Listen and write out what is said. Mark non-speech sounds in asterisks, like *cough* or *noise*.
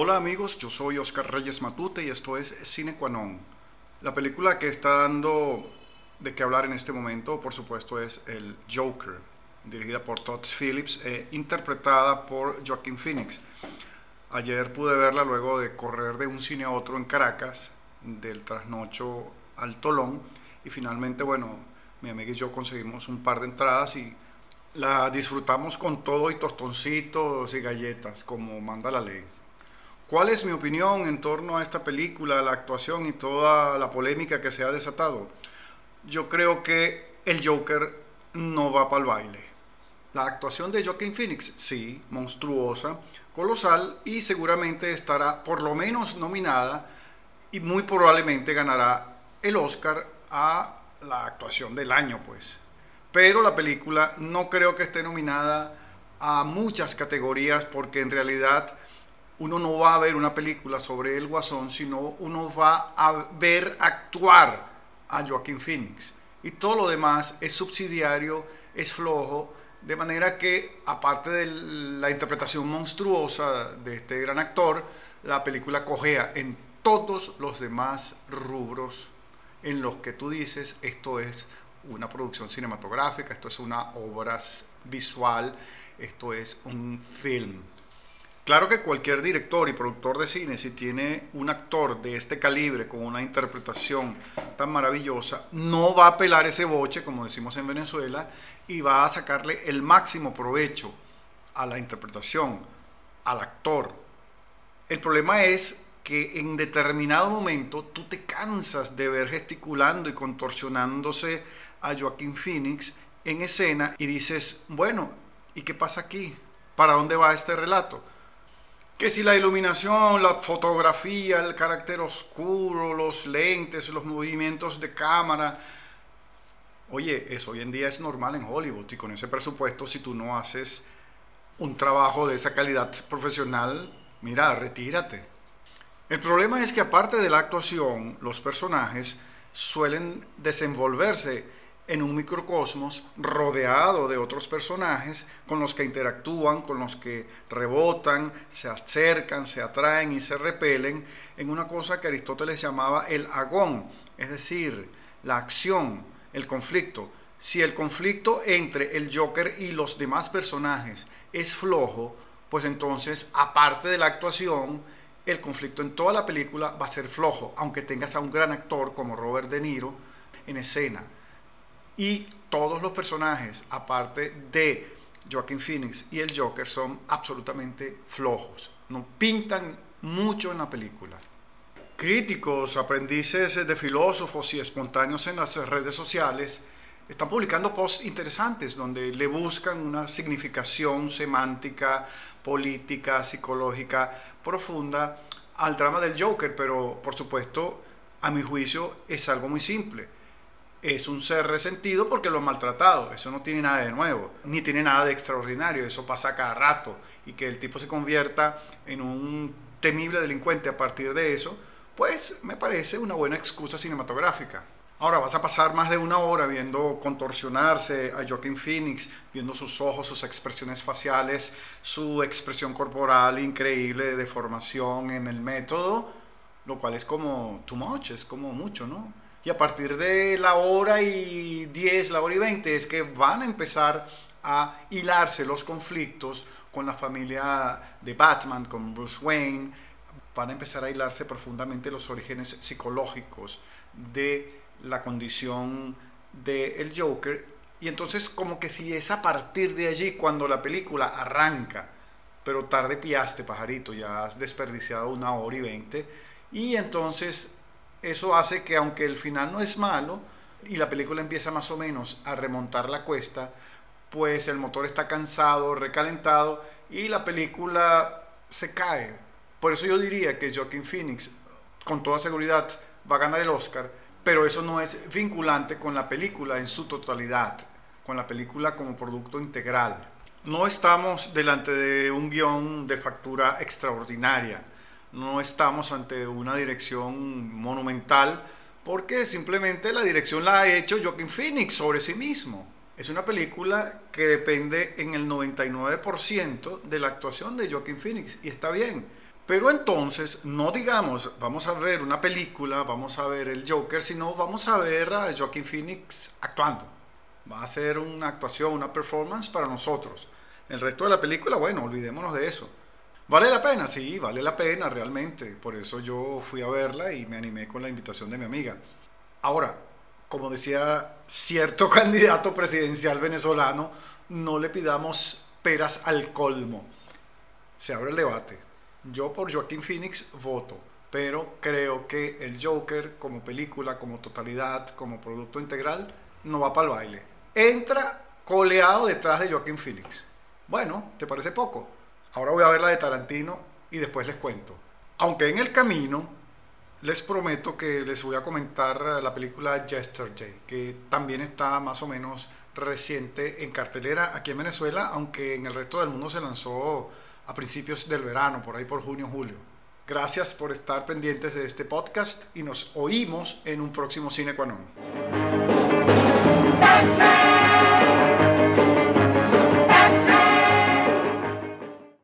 Hola amigos, yo soy Oscar Reyes Matute y esto es Cine Qua La película que está dando de qué hablar en este momento, por supuesto, es El Joker, dirigida por Todd Phillips e interpretada por Joaquin Phoenix. Ayer pude verla luego de correr de un cine a otro en Caracas, del trasnocho al Tolón, y finalmente, bueno, mi amiga y yo conseguimos un par de entradas y la disfrutamos con todo y tostoncitos y galletas, como manda la ley. ¿Cuál es mi opinión en torno a esta película, la actuación y toda la polémica que se ha desatado? Yo creo que el Joker no va para el baile. La actuación de Joaquin Phoenix, sí, monstruosa, colosal y seguramente estará por lo menos nominada y muy probablemente ganará el Oscar a la actuación del año, pues. Pero la película no creo que esté nominada a muchas categorías porque en realidad uno no va a ver una película sobre el guasón, sino uno va a ver actuar a Joaquín Phoenix. Y todo lo demás es subsidiario, es flojo, de manera que, aparte de la interpretación monstruosa de este gran actor, la película cojea en todos los demás rubros en los que tú dices esto es una producción cinematográfica, esto es una obra visual, esto es un film. Claro que cualquier director y productor de cine, si tiene un actor de este calibre con una interpretación tan maravillosa, no va a pelar ese boche, como decimos en Venezuela, y va a sacarle el máximo provecho a la interpretación, al actor. El problema es que en determinado momento tú te cansas de ver gesticulando y contorsionándose a Joaquín Phoenix en escena y dices, bueno, ¿y qué pasa aquí? ¿Para dónde va este relato? Que si la iluminación, la fotografía, el carácter oscuro, los lentes, los movimientos de cámara. Oye, eso hoy en día es normal en Hollywood y con ese presupuesto, si tú no haces un trabajo de esa calidad profesional, mira, retírate. El problema es que aparte de la actuación, los personajes suelen desenvolverse en un microcosmos rodeado de otros personajes con los que interactúan, con los que rebotan, se acercan, se atraen y se repelen en una cosa que Aristóteles llamaba el agón, es decir, la acción, el conflicto. Si el conflicto entre el Joker y los demás personajes es flojo, pues entonces, aparte de la actuación, el conflicto en toda la película va a ser flojo, aunque tengas a un gran actor como Robert De Niro en escena. Y todos los personajes, aparte de Joaquin Phoenix y el Joker, son absolutamente flojos. No pintan mucho en la película. Críticos, aprendices de filósofos y espontáneos en las redes sociales están publicando posts interesantes donde le buscan una significación semántica, política, psicológica profunda al drama del Joker, pero por supuesto, a mi juicio, es algo muy simple es un ser resentido porque lo han maltratado. Eso no tiene nada de nuevo, ni tiene nada de extraordinario. Eso pasa cada rato. Y que el tipo se convierta en un temible delincuente a partir de eso, pues me parece una buena excusa cinematográfica. Ahora vas a pasar más de una hora viendo contorsionarse a Joaquin Phoenix, viendo sus ojos, sus expresiones faciales, su expresión corporal increíble de deformación en el método, lo cual es como too much, es como mucho, ¿no? Y a partir de la hora y 10, la hora y 20 es que van a empezar a hilarse los conflictos con la familia de Batman, con Bruce Wayne. Van a empezar a hilarse profundamente los orígenes psicológicos de la condición del Joker. Y entonces como que si es a partir de allí cuando la película arranca, pero tarde piaste, pajarito, ya has desperdiciado una hora y veinte. Y entonces eso hace que aunque el final no es malo y la película empieza más o menos a remontar la cuesta, pues el motor está cansado, recalentado y la película se cae. Por eso yo diría que Joaquin Phoenix con toda seguridad va a ganar el Oscar, pero eso no es vinculante con la película en su totalidad, con la película como producto integral. No estamos delante de un guion de factura extraordinaria no estamos ante una dirección monumental porque simplemente la dirección la ha hecho Joaquin Phoenix sobre sí mismo. Es una película que depende en el 99% de la actuación de Joaquin Phoenix y está bien. Pero entonces, no digamos, vamos a ver una película, vamos a ver el Joker, sino vamos a ver a Joaquin Phoenix actuando. Va a ser una actuación, una performance para nosotros. El resto de la película, bueno, olvidémonos de eso. ¿Vale la pena? Sí, vale la pena realmente. Por eso yo fui a verla y me animé con la invitación de mi amiga. Ahora, como decía cierto *laughs* candidato presidencial venezolano, no le pidamos peras al colmo. Se abre el debate. Yo por Joaquín Phoenix voto, pero creo que el Joker como película, como totalidad, como producto integral, no va para el baile. Entra coleado detrás de Joaquín Phoenix. Bueno, ¿te parece poco? Ahora voy a ver la de Tarantino y después les cuento. Aunque en el camino les prometo que les voy a comentar la película Yesterday, que también está más o menos reciente en cartelera aquí en Venezuela, aunque en el resto del mundo se lanzó a principios del verano, por ahí por junio, julio. Gracias por estar pendientes de este podcast y nos oímos en un próximo Cine.